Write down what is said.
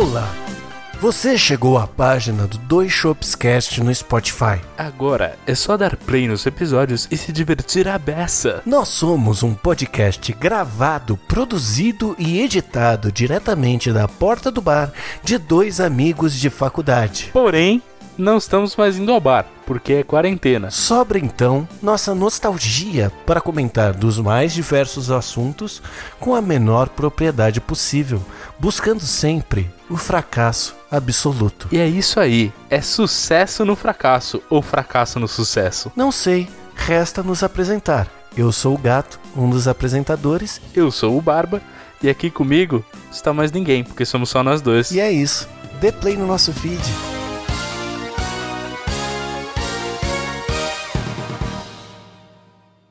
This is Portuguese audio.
Olá! Você chegou à página do Dois Shopscast no Spotify. Agora é só dar play nos episódios e se divertir à beça. Nós somos um podcast gravado, produzido e editado diretamente da porta do bar de dois amigos de faculdade. Porém, não estamos mais indo ao bar, porque é quarentena. Sobra então nossa nostalgia para comentar dos mais diversos assuntos com a menor propriedade possível, buscando sempre o fracasso absoluto. E é isso aí, é sucesso no fracasso ou fracasso no sucesso. Não sei, resta nos apresentar. Eu sou o Gato, um dos apresentadores, Eu sou o Barba e aqui comigo está mais ninguém, porque somos só nós dois. e é isso. Dê play no nosso feed.